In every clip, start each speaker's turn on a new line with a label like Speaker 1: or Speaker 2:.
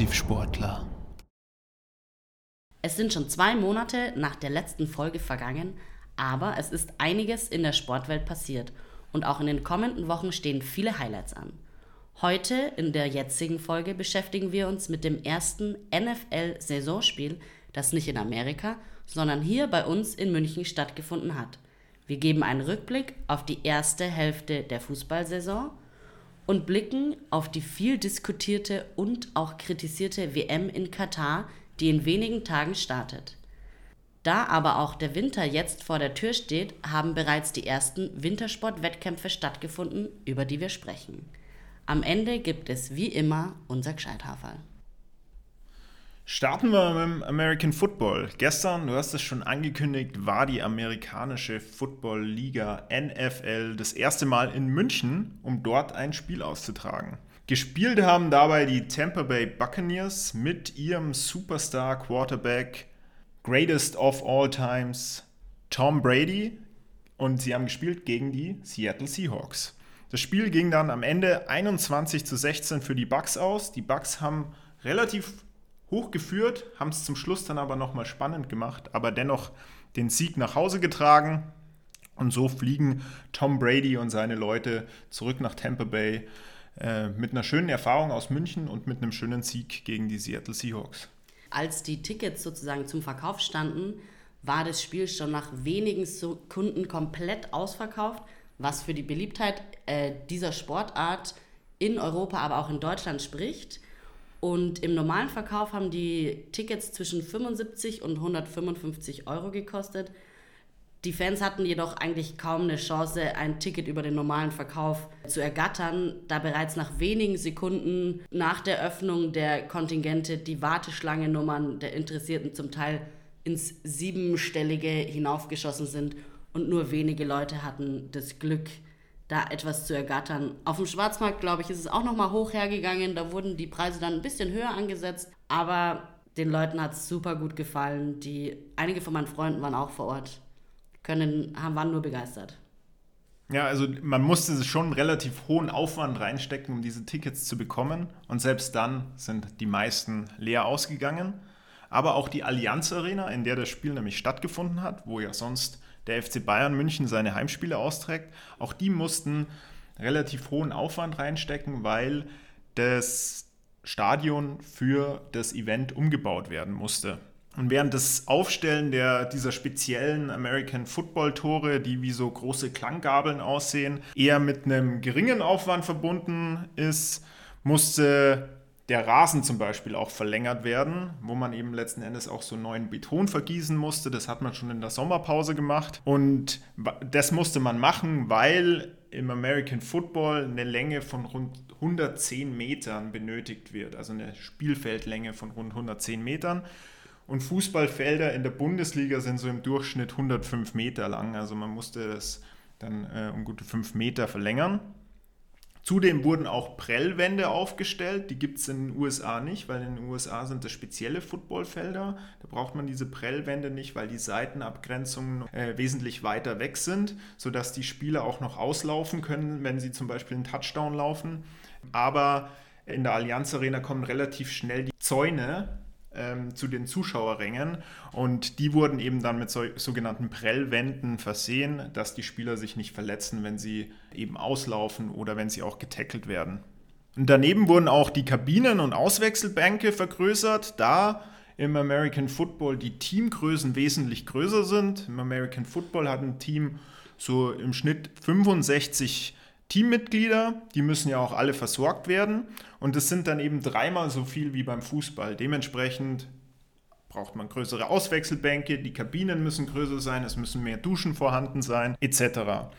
Speaker 1: Offensivsportler.
Speaker 2: Es sind schon zwei Monate nach der letzten Folge vergangen, aber es ist einiges in der Sportwelt passiert und auch in den kommenden Wochen stehen viele Highlights an. Heute in der jetzigen Folge beschäftigen wir uns mit dem ersten NFL-Saisonspiel, das nicht in Amerika, sondern hier bei uns in München stattgefunden hat. Wir geben einen Rückblick auf die erste Hälfte der Fußballsaison und blicken auf die viel diskutierte und auch kritisierte WM in Katar, die in wenigen Tagen startet. Da aber auch der Winter jetzt vor der Tür steht, haben bereits die ersten Wintersportwettkämpfe stattgefunden, über die wir sprechen. Am Ende gibt es wie immer unser Gescheithaferl.
Speaker 1: Starten wir mit dem American Football. Gestern, du hast es schon angekündigt, war die amerikanische Football Liga NFL das erste Mal in München, um dort ein Spiel auszutragen. Gespielt haben dabei die Tampa Bay Buccaneers mit ihrem Superstar Quarterback, Greatest of All Times, Tom Brady. Und sie haben gespielt gegen die Seattle Seahawks. Das Spiel ging dann am Ende 21 zu 16 für die Bucks aus. Die Bucks haben relativ hoch geführt, haben es zum Schluss dann aber nochmal spannend gemacht, aber dennoch den Sieg nach Hause getragen. Und so fliegen Tom Brady und seine Leute zurück nach Tampa Bay äh, mit einer schönen Erfahrung aus München und mit einem schönen Sieg gegen die Seattle Seahawks.
Speaker 2: Als die Tickets sozusagen zum Verkauf standen, war das Spiel schon nach wenigen Sekunden komplett ausverkauft, was für die Beliebtheit äh, dieser Sportart in Europa, aber auch in Deutschland spricht. Und im normalen Verkauf haben die Tickets zwischen 75 und 155 Euro gekostet. Die Fans hatten jedoch eigentlich kaum eine Chance, ein Ticket über den normalen Verkauf zu ergattern, da bereits nach wenigen Sekunden nach der Öffnung der Kontingente die Warteschlangennummern der Interessierten zum Teil ins Siebenstellige hinaufgeschossen sind und nur wenige Leute hatten das Glück, da etwas zu ergattern. Auf dem Schwarzmarkt, glaube ich, ist es auch nochmal hoch hergegangen. Da wurden die Preise dann ein bisschen höher angesetzt, aber den Leuten hat es super gut gefallen. Die, einige von meinen Freunden waren auch vor Ort können, haben, waren nur begeistert.
Speaker 1: Ja, also man musste schon einen relativ hohen Aufwand reinstecken, um diese Tickets zu bekommen. Und selbst dann sind die meisten leer ausgegangen. Aber auch die Allianz Arena, in der das Spiel nämlich stattgefunden hat, wo ja sonst der FC Bayern München seine Heimspiele austrägt, auch die mussten relativ hohen Aufwand reinstecken, weil das Stadion für das Event umgebaut werden musste. Und während das Aufstellen der, dieser speziellen American Football Tore, die wie so große Klanggabeln aussehen, eher mit einem geringen Aufwand verbunden ist, musste der Rasen zum Beispiel auch verlängert werden, wo man eben letzten Endes auch so neuen Beton vergießen musste. Das hat man schon in der Sommerpause gemacht. Und das musste man machen, weil im American Football eine Länge von rund 110 Metern benötigt wird. Also eine Spielfeldlänge von rund 110 Metern. Und Fußballfelder in der Bundesliga sind so im Durchschnitt 105 Meter lang. Also man musste das dann äh, um gute 5 Meter verlängern. Zudem wurden auch Prellwände aufgestellt. Die gibt es in den USA nicht, weil in den USA sind das spezielle Footballfelder. Da braucht man diese Prellwände nicht, weil die Seitenabgrenzungen äh, wesentlich weiter weg sind, sodass die Spieler auch noch auslaufen können, wenn sie zum Beispiel einen Touchdown laufen. Aber in der Allianz Arena kommen relativ schnell die Zäune ähm, zu den Zuschauerrängen und die wurden eben dann mit so, sogenannten Prellwänden versehen, dass die Spieler sich nicht verletzen, wenn sie eben auslaufen oder wenn sie auch getackelt werden. Und daneben wurden auch die Kabinen und Auswechselbänke vergrößert, da im American Football die Teamgrößen wesentlich größer sind. Im American Football hat ein Team so im Schnitt 65 Teammitglieder, die müssen ja auch alle versorgt werden. Und das sind dann eben dreimal so viel wie beim Fußball. Dementsprechend braucht man größere Auswechselbänke, die Kabinen müssen größer sein, es müssen mehr Duschen vorhanden sein, etc.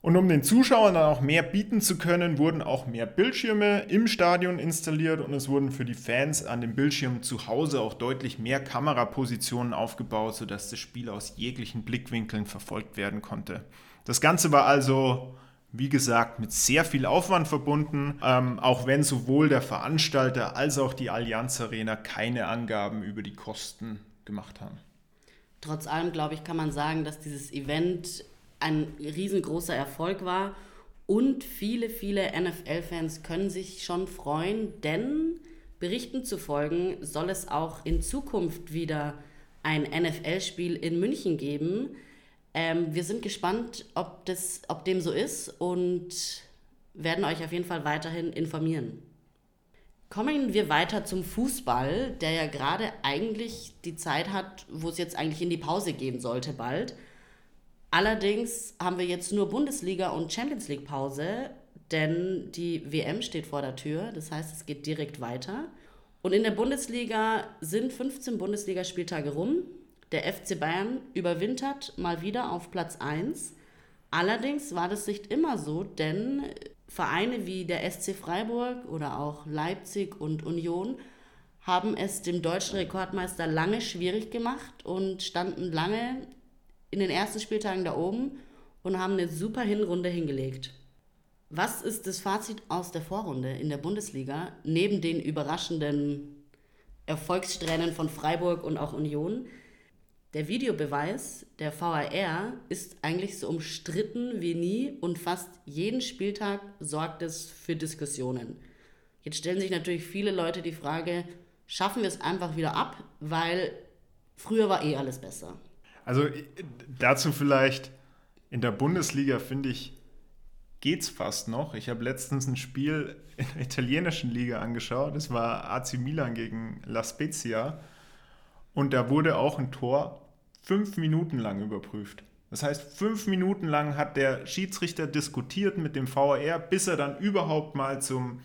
Speaker 1: Und um den Zuschauern dann auch mehr bieten zu können, wurden auch mehr Bildschirme im Stadion installiert und es wurden für die Fans an den Bildschirmen zu Hause auch deutlich mehr Kamerapositionen aufgebaut, sodass das Spiel aus jeglichen Blickwinkeln verfolgt werden konnte. Das Ganze war also wie gesagt, mit sehr viel Aufwand verbunden, ähm, auch wenn sowohl der Veranstalter als auch die Allianz Arena keine Angaben über die Kosten gemacht haben.
Speaker 2: Trotz allem, glaube ich, kann man sagen, dass dieses Event ein riesengroßer Erfolg war und viele, viele NFL-Fans können sich schon freuen, denn Berichten zu folgen, soll es auch in Zukunft wieder ein NFL-Spiel in München geben. Ähm, wir sind gespannt, ob, das, ob dem so ist und werden euch auf jeden Fall weiterhin informieren. Kommen wir weiter zum Fußball, der ja gerade eigentlich die Zeit hat, wo es jetzt eigentlich in die Pause gehen sollte bald. Allerdings haben wir jetzt nur Bundesliga und Champions League Pause, denn die WM steht vor der Tür. Das heißt, es geht direkt weiter. Und in der Bundesliga sind 15 Bundesligaspieltage rum. Der FC Bayern überwintert mal wieder auf Platz 1. Allerdings war das nicht immer so, denn Vereine wie der SC Freiburg oder auch Leipzig und Union haben es dem deutschen Rekordmeister lange schwierig gemacht und standen lange in den ersten Spieltagen da oben und haben eine super Hinrunde hingelegt. Was ist das Fazit aus der Vorrunde in der Bundesliga, neben den überraschenden Erfolgssträhnen von Freiburg und auch Union? Der Videobeweis, der VAR, ist eigentlich so umstritten wie nie und fast jeden Spieltag sorgt es für Diskussionen. Jetzt stellen sich natürlich viele Leute die Frage, schaffen wir es einfach wieder ab, weil früher war eh alles besser.
Speaker 1: Also dazu vielleicht, in der Bundesliga finde ich, geht es fast noch. Ich habe letztens ein Spiel in der italienischen Liga angeschaut, das war AC Milan gegen La Spezia und da wurde auch ein Tor fünf Minuten lang überprüft. Das heißt, fünf Minuten lang hat der Schiedsrichter diskutiert mit dem VAR, bis er dann überhaupt mal zum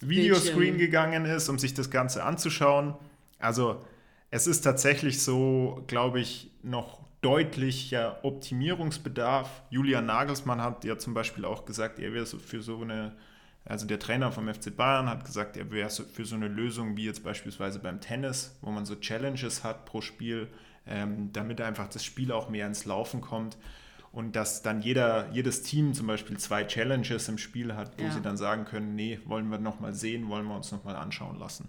Speaker 1: Videoscreen gegangen ist, um sich das Ganze anzuschauen. Also es ist tatsächlich so, glaube ich, noch deutlicher Optimierungsbedarf. Julian Nagelsmann hat ja zum Beispiel auch gesagt, er wäre für so eine, also der Trainer vom FC Bayern hat gesagt, er wäre für so eine Lösung wie jetzt beispielsweise beim Tennis, wo man so Challenges hat pro Spiel, ähm, damit einfach das Spiel auch mehr ins Laufen kommt und dass dann jeder, jedes Team zum Beispiel zwei Challenges im Spiel hat, wo ja. sie dann sagen können, nee, wollen wir nochmal sehen, wollen wir uns nochmal anschauen lassen.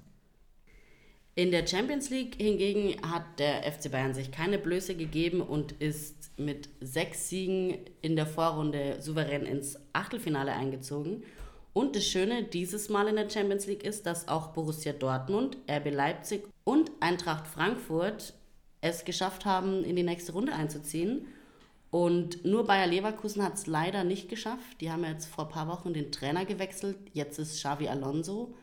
Speaker 2: In der Champions League hingegen hat der FC Bayern sich keine Blöße gegeben und ist mit sechs Siegen in der Vorrunde souverän ins Achtelfinale eingezogen. Und das Schöne dieses Mal in der Champions League ist, dass auch Borussia Dortmund, RB Leipzig und Eintracht Frankfurt es geschafft haben, in die nächste Runde einzuziehen. Und nur Bayer Leverkusen hat es leider nicht geschafft. Die haben jetzt vor ein paar Wochen den Trainer gewechselt. Jetzt ist Xavi Alonso,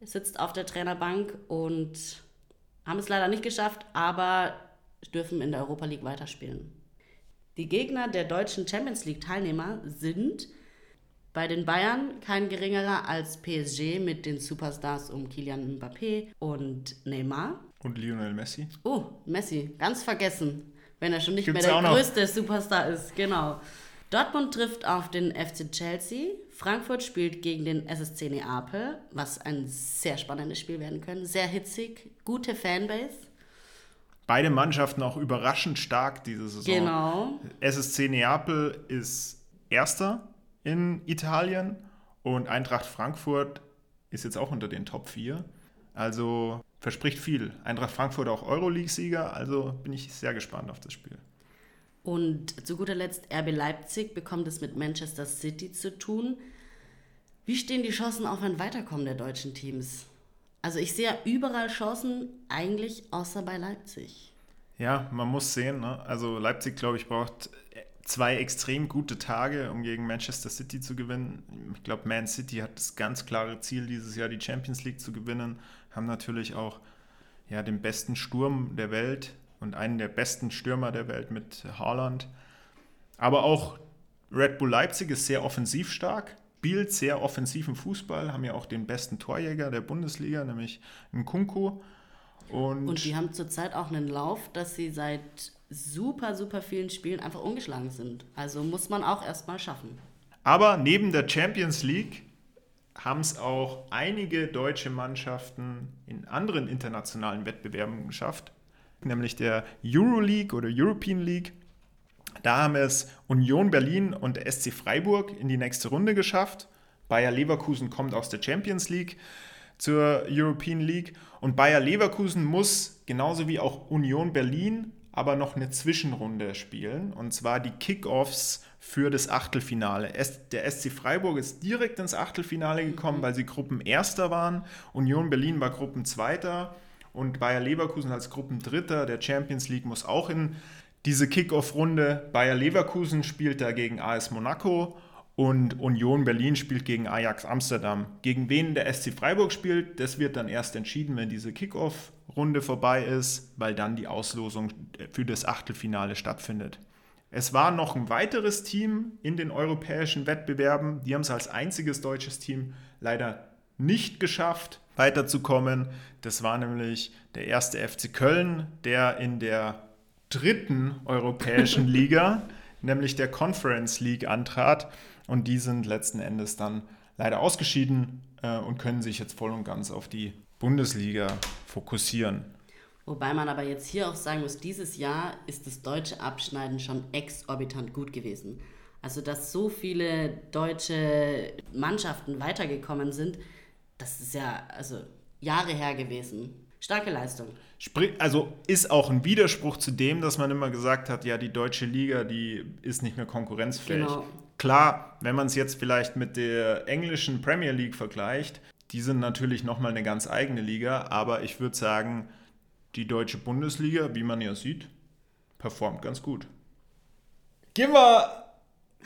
Speaker 2: sitzt auf der Trainerbank und haben es leider nicht geschafft, aber dürfen in der Europa League weiterspielen. Die Gegner der deutschen Champions League-Teilnehmer sind bei den Bayern kein geringerer als PSG mit den Superstars um Kylian Mbappé und Neymar.
Speaker 1: Und Lionel Messi.
Speaker 2: Oh, Messi, ganz vergessen, wenn er schon nicht Gibt's mehr der größte Superstar ist. Genau. Dortmund trifft auf den FC Chelsea. Frankfurt spielt gegen den SSC Neapel, was ein sehr spannendes Spiel werden könnte. Sehr hitzig, gute Fanbase.
Speaker 1: Beide Mannschaften auch überraschend stark diese Saison. Genau. SSC Neapel ist Erster in Italien und Eintracht Frankfurt ist jetzt auch unter den Top 4. Also verspricht viel. Eintracht Frankfurt auch Euroleague-Sieger, also bin ich sehr gespannt auf das Spiel.
Speaker 2: Und zu guter Letzt RB Leipzig bekommt es mit Manchester City zu tun. Wie stehen die Chancen auf ein Weiterkommen der deutschen Teams? Also ich sehe ja überall Chancen, eigentlich außer bei Leipzig.
Speaker 1: Ja, man muss sehen. Ne? Also Leipzig, glaube ich, braucht zwei extrem gute Tage, um gegen Manchester City zu gewinnen. Ich glaube, Man City hat das ganz klare Ziel, dieses Jahr die Champions League zu gewinnen. Haben natürlich auch ja, den besten Sturm der Welt und einen der besten Stürmer der Welt mit Haaland. Aber auch Red Bull Leipzig ist sehr offensiv stark, spielt sehr offensiven Fußball, haben ja auch den besten Torjäger der Bundesliga, nämlich Nkunku.
Speaker 2: Und, und die haben zurzeit auch einen Lauf, dass sie seit super, super vielen Spielen einfach ungeschlagen sind. Also muss man auch erstmal schaffen.
Speaker 1: Aber neben der Champions League haben es auch einige deutsche Mannschaften in anderen internationalen Wettbewerben geschafft, nämlich der Euroleague oder European League. Da haben es Union Berlin und der SC Freiburg in die nächste Runde geschafft. Bayer Leverkusen kommt aus der Champions League zur European League und Bayer Leverkusen muss genauso wie auch Union Berlin aber noch eine Zwischenrunde spielen, und zwar die Kickoffs für das Achtelfinale. Der SC Freiburg ist direkt ins Achtelfinale gekommen, weil sie Gruppenerster waren. Union Berlin war Gruppenzweiter und Bayer Leverkusen als Gruppendritter der Champions League muss auch in diese Kickoff-Runde. Bayer Leverkusen spielt da gegen AS Monaco und Union Berlin spielt gegen Ajax Amsterdam. Gegen wen der SC Freiburg spielt, das wird dann erst entschieden, wenn diese Kickoff-Runde vorbei ist, weil dann die Auslosung für das Achtelfinale stattfindet. Es war noch ein weiteres Team in den europäischen Wettbewerben. Die haben es als einziges deutsches Team leider nicht geschafft, weiterzukommen. Das war nämlich der erste FC Köln, der in der dritten europäischen Liga, nämlich der Conference League, antrat. Und die sind letzten Endes dann leider ausgeschieden äh, und können sich jetzt voll und ganz auf die Bundesliga fokussieren.
Speaker 2: Wobei man aber jetzt hier auch sagen muss, dieses Jahr ist das deutsche Abschneiden schon exorbitant gut gewesen. Also, dass so viele deutsche Mannschaften weitergekommen sind, das ist ja also Jahre her gewesen. Starke Leistung.
Speaker 1: Also ist auch ein Widerspruch zu dem, dass man immer gesagt hat, ja, die deutsche Liga, die ist nicht mehr konkurrenzfähig. Genau. Klar, wenn man es jetzt vielleicht mit der englischen Premier League vergleicht, die sind natürlich nochmal eine ganz eigene Liga, aber ich würde sagen, die deutsche Bundesliga, wie man ja sieht, performt ganz gut. Gehen wir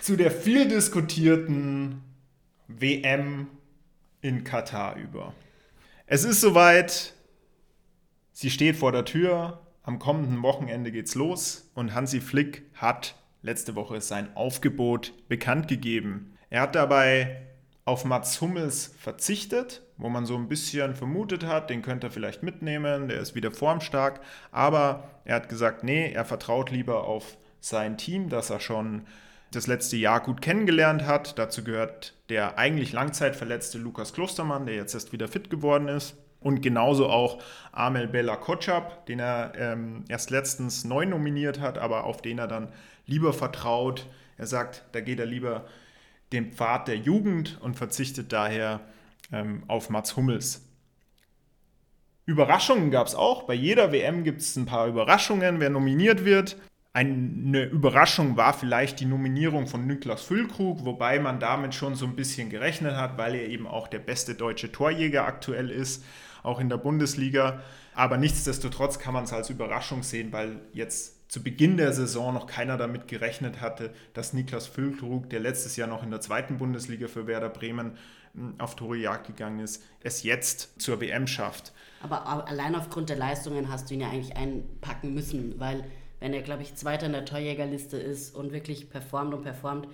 Speaker 1: zu der viel diskutierten WM in Katar über. Es ist soweit, sie steht vor der Tür, am kommenden Wochenende geht's los und Hansi Flick hat letzte Woche sein Aufgebot bekannt gegeben. Er hat dabei auf Mats Hummels verzichtet, wo man so ein bisschen vermutet hat, den könnte er vielleicht mitnehmen, der ist wieder formstark, aber er hat gesagt, nee, er vertraut lieber auf sein Team, das er schon das letzte Jahr gut kennengelernt hat. Dazu gehört der eigentlich langzeitverletzte Lukas Klostermann, der jetzt erst wieder fit geworden ist. Und genauso auch Amel Bella Kotschap, den er ähm, erst letztens neu nominiert hat, aber auf den er dann lieber vertraut. Er sagt, da geht er lieber den Pfad der Jugend und verzichtet daher ähm, auf Mats Hummels. Überraschungen gab es auch. Bei jeder WM gibt es ein paar Überraschungen, wer nominiert wird. Eine Überraschung war vielleicht die Nominierung von Niklas Füllkrug, wobei man damit schon so ein bisschen gerechnet hat, weil er eben auch der beste deutsche Torjäger aktuell ist, auch in der Bundesliga. Aber nichtsdestotrotz kann man es als Überraschung sehen, weil jetzt zu Beginn der Saison noch keiner damit gerechnet hatte, dass Niklas Füllkrug, der letztes Jahr noch in der zweiten Bundesliga für Werder Bremen auf Torejagd gegangen ist, es jetzt zur WM schafft.
Speaker 2: Aber allein aufgrund der Leistungen hast du ihn ja eigentlich einpacken müssen, weil wenn er, glaube ich, Zweiter in der Torjägerliste ist und wirklich performt und performt.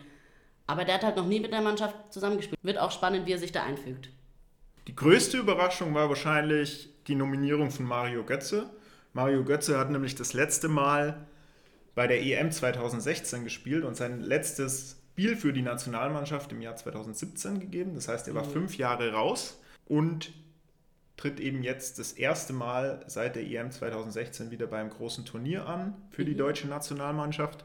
Speaker 2: Aber der hat halt noch nie mit der Mannschaft zusammengespielt. Wird auch spannend, wie er sich da einfügt.
Speaker 1: Die größte Überraschung war wahrscheinlich die Nominierung von Mario Götze. Mario Götze hat nämlich das letzte Mal bei der EM 2016 gespielt und sein letztes Spiel für die Nationalmannschaft im Jahr 2017 gegeben. Das heißt, er war mhm. fünf Jahre raus und tritt eben jetzt das erste Mal seit der EM 2016 wieder beim großen Turnier an für die mhm. deutsche Nationalmannschaft.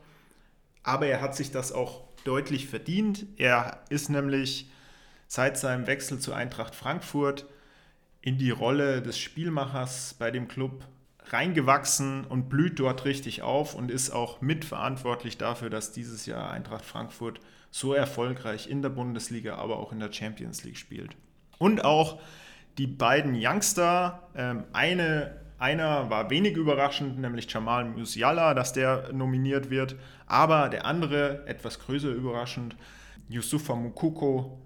Speaker 1: Aber er hat sich das auch deutlich verdient. Er ist nämlich seit seinem Wechsel zu Eintracht Frankfurt in die Rolle des Spielmachers bei dem Club reingewachsen und blüht dort richtig auf und ist auch mitverantwortlich dafür, dass dieses Jahr Eintracht Frankfurt so erfolgreich in der Bundesliga, aber auch in der Champions League spielt. Und auch die beiden Youngster, ähm, eine, einer war wenig überraschend, nämlich Jamal Musiala, dass der nominiert wird, aber der andere, etwas größer überraschend, Yusufa Mukoko,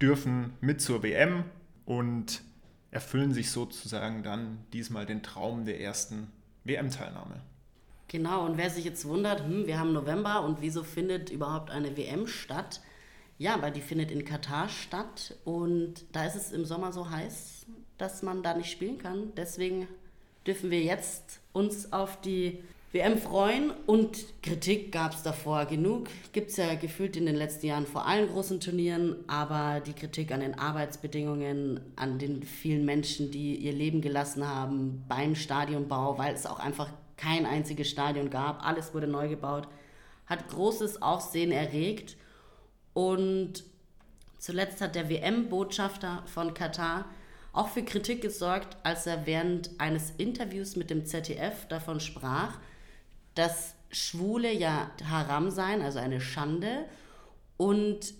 Speaker 1: dürfen mit zur WM und erfüllen sich sozusagen dann diesmal den Traum der ersten WM-Teilnahme.
Speaker 2: Genau, und wer sich jetzt wundert, hm, wir haben November und wieso findet überhaupt eine WM statt? Ja, weil die findet in Katar statt und da ist es im Sommer so heiß, dass man da nicht spielen kann. Deswegen dürfen wir jetzt uns auf die WM freuen und Kritik gab es davor genug. Gibt es ja gefühlt in den letzten Jahren vor allen großen Turnieren, aber die Kritik an den Arbeitsbedingungen, an den vielen Menschen, die ihr Leben gelassen haben beim Stadionbau, weil es auch einfach kein einziges Stadion gab, alles wurde neu gebaut, hat großes Aufsehen erregt. Und zuletzt hat der WM-Botschafter von Katar auch für Kritik gesorgt, als er während eines Interviews mit dem ZDF davon sprach, dass Schwule ja Haram seien, also eine Schande, und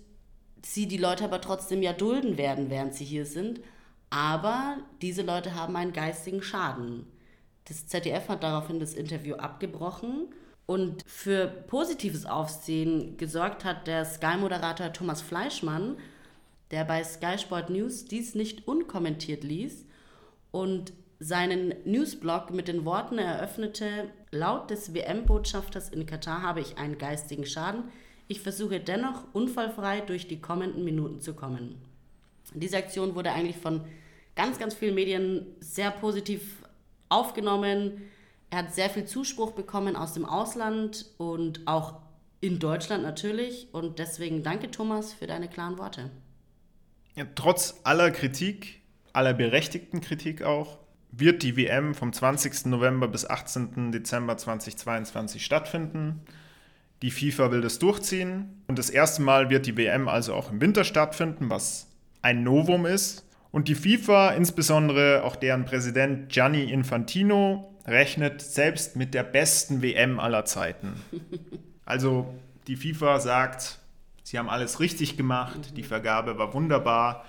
Speaker 2: sie die Leute aber trotzdem ja dulden werden, während sie hier sind. Aber diese Leute haben einen geistigen Schaden. Das ZDF hat daraufhin das Interview abgebrochen und für positives Aufsehen gesorgt hat der Sky-Moderator Thomas Fleischmann, der bei Sky Sport News dies nicht unkommentiert ließ und seinen Newsblog mit den Worten eröffnete, laut des WM-Botschafters in Katar habe ich einen geistigen Schaden. Ich versuche dennoch unfallfrei durch die kommenden Minuten zu kommen. Diese Aktion wurde eigentlich von ganz, ganz vielen Medien sehr positiv aufgenommen. Er hat sehr viel Zuspruch bekommen aus dem Ausland und auch in Deutschland natürlich. Und deswegen danke Thomas für deine klaren Worte.
Speaker 1: Ja, trotz aller Kritik, aller berechtigten Kritik auch, wird die WM vom 20. November bis 18. Dezember 2022 stattfinden. Die FIFA will das durchziehen und das erste Mal wird die WM also auch im Winter stattfinden, was ein Novum ist. Und die FIFA, insbesondere auch deren Präsident Gianni Infantino, rechnet selbst mit der besten WM aller Zeiten. Also die FIFA sagt, sie haben alles richtig gemacht, die Vergabe war wunderbar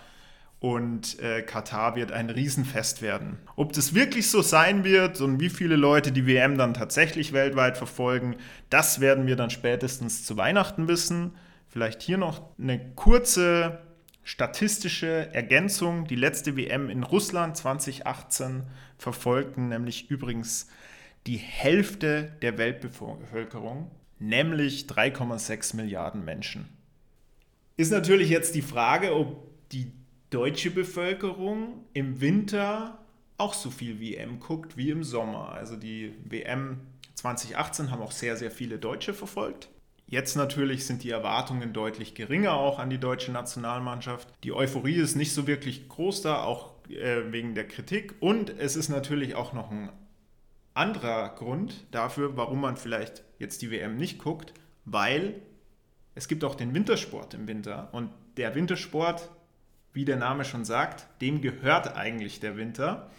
Speaker 1: und äh, Katar wird ein Riesenfest werden. Ob das wirklich so sein wird und wie viele Leute die WM dann tatsächlich weltweit verfolgen, das werden wir dann spätestens zu Weihnachten wissen. Vielleicht hier noch eine kurze statistische Ergänzung. Die letzte WM in Russland 2018 verfolgten nämlich übrigens die Hälfte der Weltbevölkerung, nämlich 3,6 Milliarden Menschen. Ist natürlich jetzt die Frage, ob die deutsche Bevölkerung im Winter auch so viel WM guckt wie im Sommer. Also die WM 2018 haben auch sehr, sehr viele Deutsche verfolgt. Jetzt natürlich sind die Erwartungen deutlich geringer auch an die deutsche Nationalmannschaft. Die Euphorie ist nicht so wirklich groß da, auch äh, wegen der Kritik. Und es ist natürlich auch noch ein anderer Grund dafür, warum man vielleicht jetzt die WM nicht guckt, weil es gibt auch den Wintersport im Winter. Und der Wintersport, wie der Name schon sagt, dem gehört eigentlich der Winter.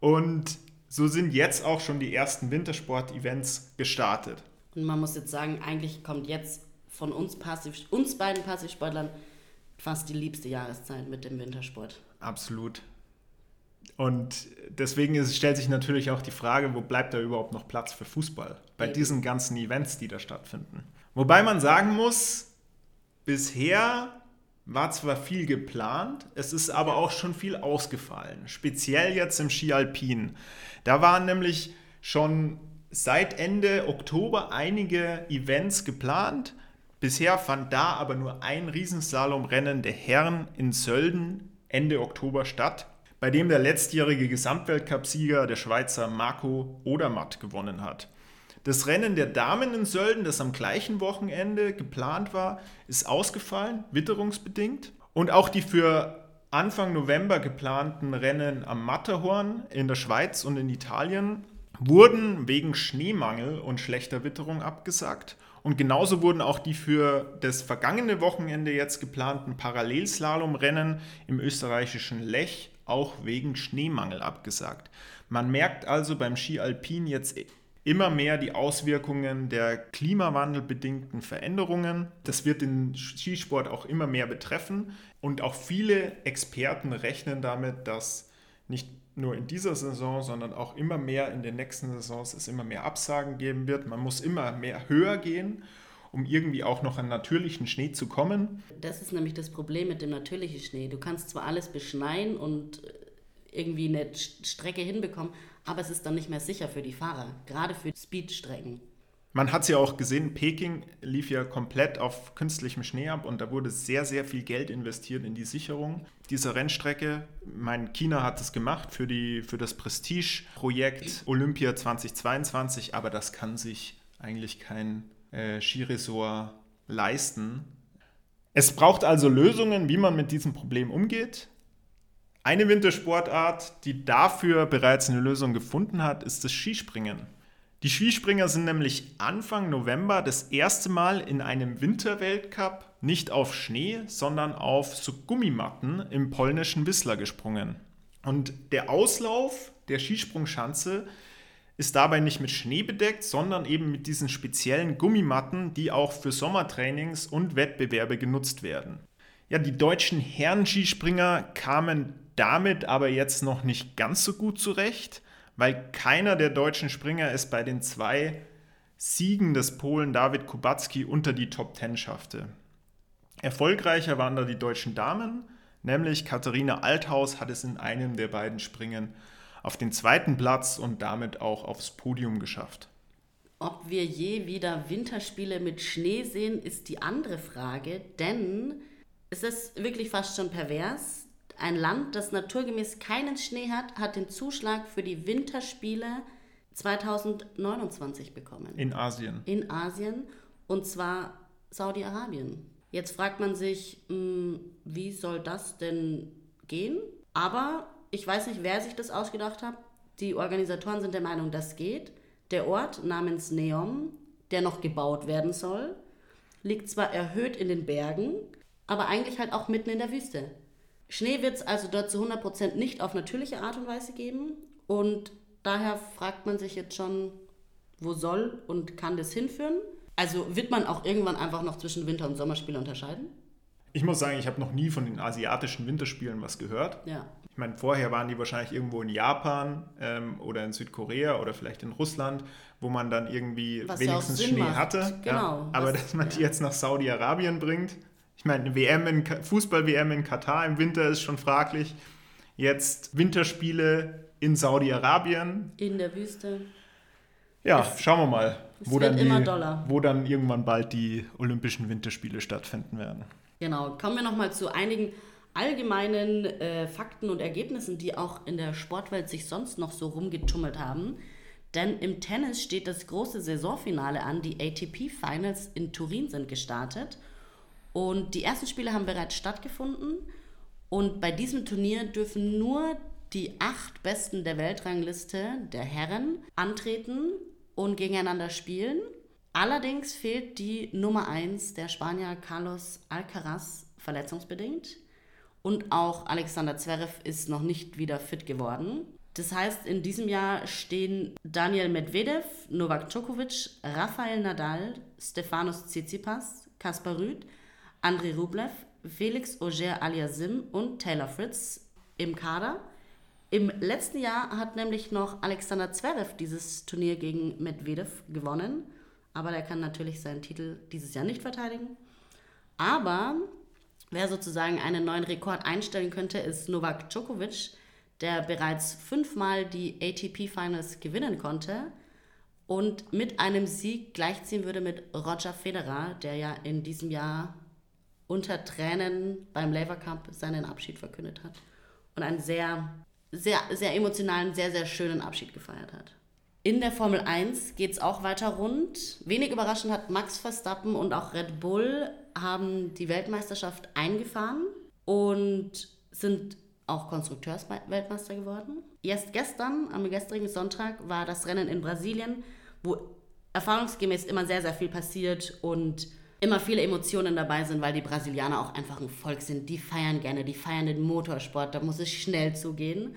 Speaker 1: Und so sind jetzt auch schon die ersten Wintersport-Events gestartet.
Speaker 2: Und man muss jetzt sagen, eigentlich kommt jetzt von uns, Passiv, uns beiden Passivsportlern fast die liebste Jahreszeit mit dem Wintersport.
Speaker 1: Absolut. Und deswegen ist, stellt sich natürlich auch die Frage, wo bleibt da überhaupt noch Platz für Fußball bei Eben. diesen ganzen Events, die da stattfinden. Wobei man sagen muss, bisher war zwar viel geplant, es ist aber auch schon viel ausgefallen. Speziell jetzt im Ski Alpin. Da waren nämlich schon seit Ende Oktober einige Events geplant. Bisher fand da aber nur ein Riesenslalomrennen der Herren in Sölden Ende Oktober statt, bei dem der letztjährige Gesamtweltcupsieger der Schweizer Marco Odermatt gewonnen hat. Das Rennen der Damen in Sölden, das am gleichen Wochenende geplant war, ist ausgefallen, witterungsbedingt. Und auch die für Anfang November geplanten Rennen am Matterhorn in der Schweiz und in Italien wurden wegen Schneemangel und schlechter Witterung abgesagt. Und genauso wurden auch die für das vergangene Wochenende jetzt geplanten Parallelslalomrennen im österreichischen Lech auch wegen Schneemangel abgesagt. Man merkt also beim Ski Alpin jetzt immer mehr die Auswirkungen der klimawandelbedingten Veränderungen. Das wird den Skisport auch immer mehr betreffen und auch viele Experten rechnen damit, dass nicht nur in dieser Saison, sondern auch immer mehr in den nächsten Saisons es immer mehr Absagen geben wird. Man muss immer mehr höher gehen, um irgendwie auch noch an natürlichen Schnee zu kommen.
Speaker 2: Das ist nämlich das Problem mit dem natürlichen Schnee. Du kannst zwar alles beschneien und irgendwie eine Strecke hinbekommen, aber es ist dann nicht mehr sicher für die Fahrer, gerade für Speedstrecken.
Speaker 1: Man hat es ja auch gesehen, Peking lief ja komplett auf künstlichem Schnee ab und da wurde sehr, sehr viel Geld investiert in die Sicherung dieser Rennstrecke. Mein China hat es gemacht für, die, für das Prestige-Projekt Olympia 2022, aber das kann sich eigentlich kein äh, Skiresort leisten. Es braucht also Lösungen, wie man mit diesem Problem umgeht. Eine Wintersportart, die dafür bereits eine Lösung gefunden hat, ist das Skispringen. Die Skispringer sind nämlich Anfang November das erste Mal in einem Winterweltcup nicht auf Schnee, sondern auf so Gummimatten im polnischen Whistler gesprungen. Und der Auslauf der Skisprungschanze ist dabei nicht mit Schnee bedeckt, sondern eben mit diesen speziellen Gummimatten, die auch für Sommertrainings und Wettbewerbe genutzt werden. Ja, die deutschen Herren-Skispringer kamen damit aber jetzt noch nicht ganz so gut zurecht, weil keiner der deutschen Springer es bei den zwei Siegen des Polen David Kubacki unter die Top Ten schaffte. Erfolgreicher waren da die deutschen Damen, nämlich Katharina Althaus hat es in einem der beiden Springen auf den zweiten Platz und damit auch aufs Podium geschafft.
Speaker 2: Ob wir je wieder Winterspiele mit Schnee sehen, ist die andere Frage, denn es ist wirklich fast schon pervers. Ein Land, das naturgemäß keinen Schnee hat, hat den Zuschlag für die Winterspiele 2029 bekommen.
Speaker 1: In Asien.
Speaker 2: In Asien und zwar Saudi-Arabien. Jetzt fragt man sich, hm, wie soll das denn gehen? Aber ich weiß nicht, wer sich das ausgedacht hat. Die Organisatoren sind der Meinung, das geht. Der Ort namens Neom, der noch gebaut werden soll, liegt zwar erhöht in den Bergen, aber eigentlich halt auch mitten in der Wüste. Schnee wird es also dort zu 100% nicht auf natürliche Art und Weise geben und daher fragt man sich jetzt schon, wo soll und kann das hinführen? Also wird man auch irgendwann einfach noch zwischen Winter- und Sommerspiele unterscheiden?
Speaker 1: Ich muss sagen, ich habe noch nie von den asiatischen Winterspielen was gehört.
Speaker 2: Ja.
Speaker 1: Ich meine, vorher waren die wahrscheinlich irgendwo in Japan ähm, oder in Südkorea oder vielleicht in Russland, wo man dann irgendwie
Speaker 2: Was
Speaker 1: wenigstens
Speaker 2: ja Schnee macht.
Speaker 1: hatte.
Speaker 2: Genau.
Speaker 1: Ja. Aber dass man die jetzt nach Saudi-Arabien bringt, ich meine, WM in Fußball-WM in Katar im Winter ist schon fraglich. Jetzt Winterspiele in Saudi-Arabien.
Speaker 2: In der Wüste.
Speaker 1: Ja,
Speaker 2: Es-
Speaker 1: schauen wir mal, wo
Speaker 2: wird
Speaker 1: dann,
Speaker 2: immer
Speaker 1: die, wo dann irgendwann bald die Olympischen Winterspiele stattfinden werden.
Speaker 2: Genau, kommen wir nochmal zu einigen allgemeinen äh, Fakten und Ergebnissen, die auch in der Sportwelt sich sonst noch so rumgetummelt haben. Denn im Tennis steht das große Saisonfinale an. Die ATP Finals in Turin sind gestartet. Und die ersten Spiele haben bereits stattgefunden. Und bei diesem Turnier dürfen nur die acht Besten der Weltrangliste der Herren antreten und gegeneinander spielen. Allerdings fehlt die Nummer 1 der Spanier Carlos Alcaraz verletzungsbedingt. Und auch Alexander Zverev ist noch nicht wieder fit geworden. Das heißt, in diesem Jahr stehen Daniel Medvedev, Novak Djokovic, Rafael Nadal, Stefanos Tsitsipas, Kaspar Rüth, Andrei Rublev, Felix Auger aliasim und Taylor Fritz im Kader. Im letzten Jahr hat nämlich noch Alexander Zverev dieses Turnier gegen Medvedev gewonnen. Aber der kann natürlich seinen Titel dieses Jahr nicht verteidigen. Aber wer sozusagen einen neuen Rekord einstellen könnte, ist Novak Djokovic, der bereits fünfmal die ATP Finals gewinnen konnte und mit einem Sieg gleichziehen würde mit Roger Federer, der ja in diesem Jahr unter Tränen beim Labour Cup seinen Abschied verkündet hat und einen sehr, sehr, sehr emotionalen, sehr, sehr schönen Abschied gefeiert hat. In der Formel 1 geht es auch weiter rund. Wenig überraschend hat Max Verstappen und auch Red Bull haben die Weltmeisterschaft eingefahren und sind auch Konstrukteursweltmeister geworden. Erst gestern, am gestrigen Sonntag, war das Rennen in Brasilien, wo erfahrungsgemäß immer sehr, sehr viel passiert und immer viele Emotionen dabei sind, weil die Brasilianer auch einfach ein Volk sind. Die feiern gerne, die feiern den Motorsport, da muss es schnell zugehen.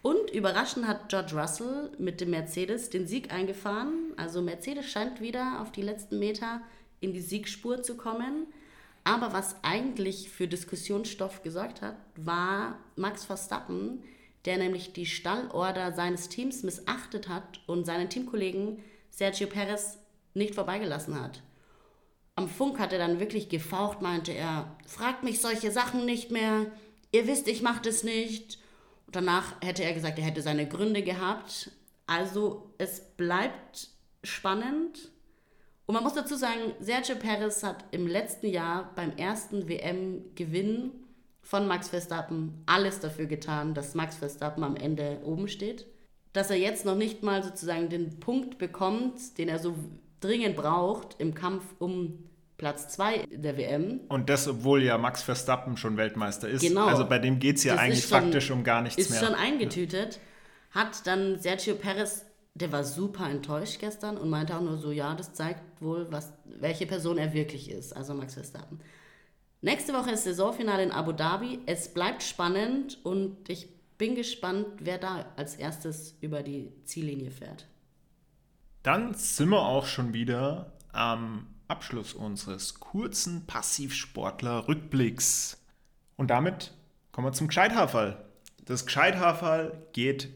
Speaker 2: Und überraschend hat George Russell mit dem Mercedes den Sieg eingefahren. Also Mercedes scheint wieder auf die letzten Meter in die Siegspur zu kommen. Aber was eigentlich für Diskussionsstoff gesorgt hat, war Max Verstappen, der nämlich die Stallorder seines Teams missachtet hat und seinen Teamkollegen Sergio Perez nicht vorbeigelassen hat. Am Funk hat er dann wirklich gefaucht, meinte er, fragt mich solche Sachen nicht mehr, ihr wisst, ich mache das nicht. Und danach hätte er gesagt, er hätte seine Gründe gehabt. Also es bleibt spannend. Und man muss dazu sagen, Sergio Perez hat im letzten Jahr beim ersten WM-Gewinn von Max Verstappen alles dafür getan, dass Max Verstappen am Ende oben steht. Dass er jetzt noch nicht mal sozusagen den Punkt bekommt, den er so dringend braucht im Kampf um Platz 2 der WM.
Speaker 1: Und das, obwohl ja Max Verstappen schon Weltmeister ist.
Speaker 2: Genau.
Speaker 1: Also bei dem geht es ja
Speaker 2: Das ist
Speaker 1: eigentlich
Speaker 2: schon-
Speaker 1: faktisch um gar nichts
Speaker 2: ist
Speaker 1: mehr.
Speaker 2: schon eingetütet, hat dann Sergio Perez, der war super enttäuscht gestern und meinte auch nur so, ja, das zeigt wohl, was, welche Person er wirklich ist, also Max Verstappen. Nächste Woche ist Saisonfinale in Abu Dhabi. Es bleibt spannend und ich bin gespannt, wer da als erstes über die Ziellinie fährt.
Speaker 1: Dann sind wir auch schon wieder am Abschluss unseres kurzen Passivsportler-Rückblicks. Und damit kommen wir zum Gescheithaferl. Das Gescheithaferl geht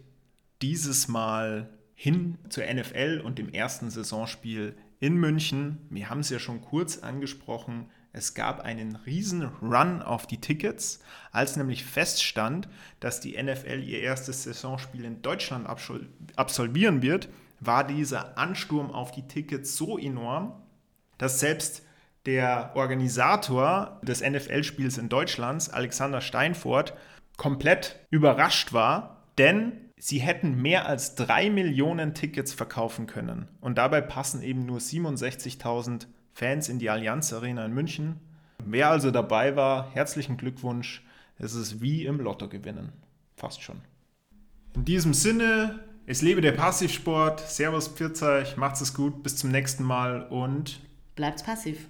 Speaker 1: dieses Mal hin zur NFL und dem ersten Saisonspiel in München. Wir haben es ja schon kurz angesprochen. Es gab einen riesen Run auf die Tickets, als nämlich feststand, dass die NFL ihr erstes Saisonspiel in Deutschland absolvieren wird, war dieser Ansturm auf die Tickets so enorm, dass selbst der Organisator des NFL-Spiels in Deutschland, Alexander Steinfort, komplett überrascht war, denn sie hätten mehr als drei Millionen Tickets verkaufen können. Und dabei passen eben nur 67.000 Fans in die Allianz Arena in München. Wer also dabei war, herzlichen Glückwunsch. Es ist wie im Lotto gewinnen. Fast schon. In diesem Sinne, es lebe der Passivsport. Servus, Pfirzeuch, macht's es gut, bis zum nächsten Mal und
Speaker 2: Bleibt's passiv.